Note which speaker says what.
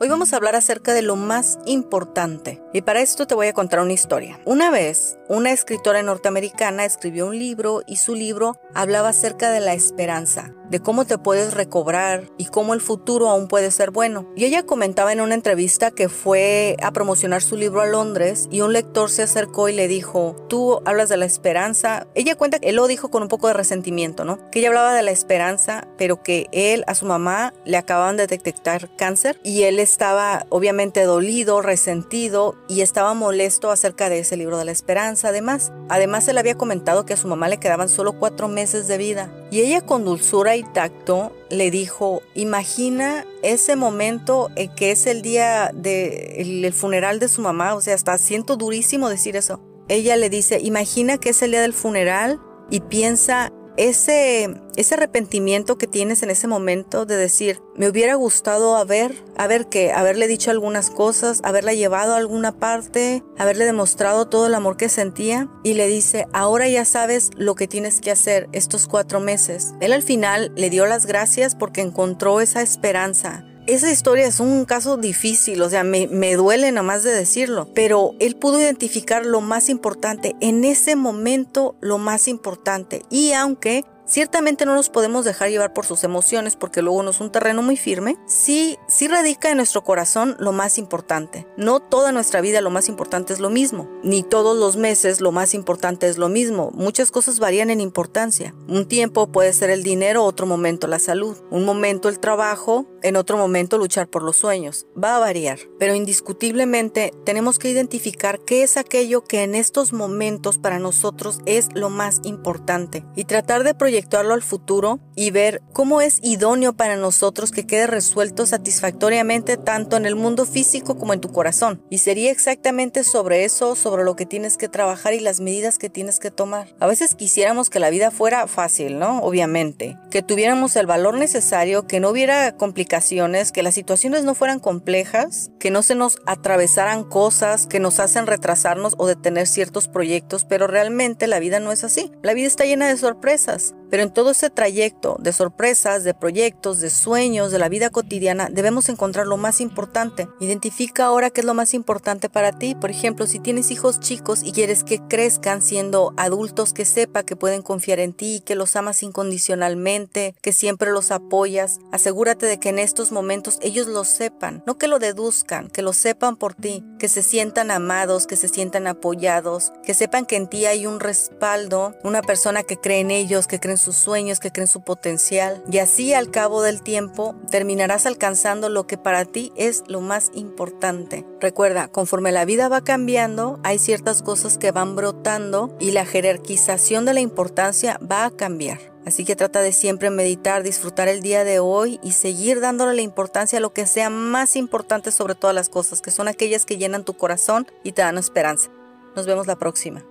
Speaker 1: Hoy vamos a hablar acerca de lo más importante y para esto te voy a contar una historia. Una vez, una escritora norteamericana escribió un libro y su libro hablaba acerca de la esperanza, de cómo te puedes recobrar y cómo el futuro aún puede ser bueno. Y ella comentaba en una entrevista que fue a promocionar su libro a Londres y un lector se acercó y le dijo, tú hablas de la esperanza. Ella cuenta que él lo dijo con un poco de resentimiento, ¿no? Que ella hablaba de la esperanza, pero que él a su mamá le acababan de detectar cáncer y él estaba obviamente dolido, resentido y estaba molesto acerca de ese libro de la esperanza. Además, además él había comentado que a su mamá le quedaban solo cuatro meses de vida y ella con dulzura y tacto le dijo, imagina ese momento que es el día del funeral de su mamá, o sea, está siento durísimo decir eso. Ella le dice, imagina que es el día del funeral y piensa ese, ese arrepentimiento que tienes en ese momento de decir, me hubiera gustado haber, haber que, haberle dicho algunas cosas, haberla llevado a alguna parte, haberle demostrado todo el amor que sentía y le dice, ahora ya sabes lo que tienes que hacer estos cuatro meses. Él al final le dio las gracias porque encontró esa esperanza esa historia es un caso difícil, o sea, me, me duele más de decirlo, pero él pudo identificar lo más importante, en ese momento lo más importante. Y aunque Ciertamente no nos podemos dejar llevar por sus emociones porque luego no es un terreno muy firme. Sí, sí radica en nuestro corazón lo más importante. No toda nuestra vida lo más importante es lo mismo, ni todos los meses lo más importante es lo mismo. Muchas cosas varían en importancia. Un tiempo puede ser el dinero, otro momento la salud, un momento el trabajo, en otro momento luchar por los sueños. Va a variar, pero indiscutiblemente tenemos que identificar qué es aquello que en estos momentos para nosotros es lo más importante y tratar de proyectar proyectarlo al futuro y ver cómo es idóneo para nosotros que quede resuelto satisfactoriamente tanto en el mundo físico como en tu corazón. Y sería exactamente sobre eso, sobre lo que tienes que trabajar y las medidas que tienes que tomar. A veces quisiéramos que la vida fuera fácil, ¿no? Obviamente. Que tuviéramos el valor necesario, que no hubiera complicaciones, que las situaciones no fueran complejas, que no se nos atravesaran cosas que nos hacen retrasarnos o detener ciertos proyectos, pero realmente la vida no es así. La vida está llena de sorpresas. Pero en todo ese trayecto de sorpresas, de proyectos, de sueños, de la vida cotidiana, debemos encontrar lo más importante. Identifica ahora qué es lo más importante para ti. Por ejemplo, si tienes hijos chicos y quieres que crezcan siendo adultos que sepa que pueden confiar en ti, que los amas incondicionalmente, que siempre los apoyas, asegúrate de que en estos momentos ellos lo sepan, no que lo deduzcan, que lo sepan por ti, que se sientan amados, que se sientan apoyados, que sepan que en ti hay un respaldo, una persona que cree en ellos, que cree en sus sueños, que creen su Y así al cabo del tiempo terminarás alcanzando lo que para ti es lo más importante. Recuerda, conforme la vida va cambiando, hay ciertas cosas que van brotando y la jerarquización de la importancia va a cambiar. Así que trata de siempre meditar, disfrutar el día de hoy y seguir dándole la importancia a lo que sea más importante sobre todas las cosas, que son aquellas que llenan tu corazón y te dan esperanza. Nos vemos la próxima.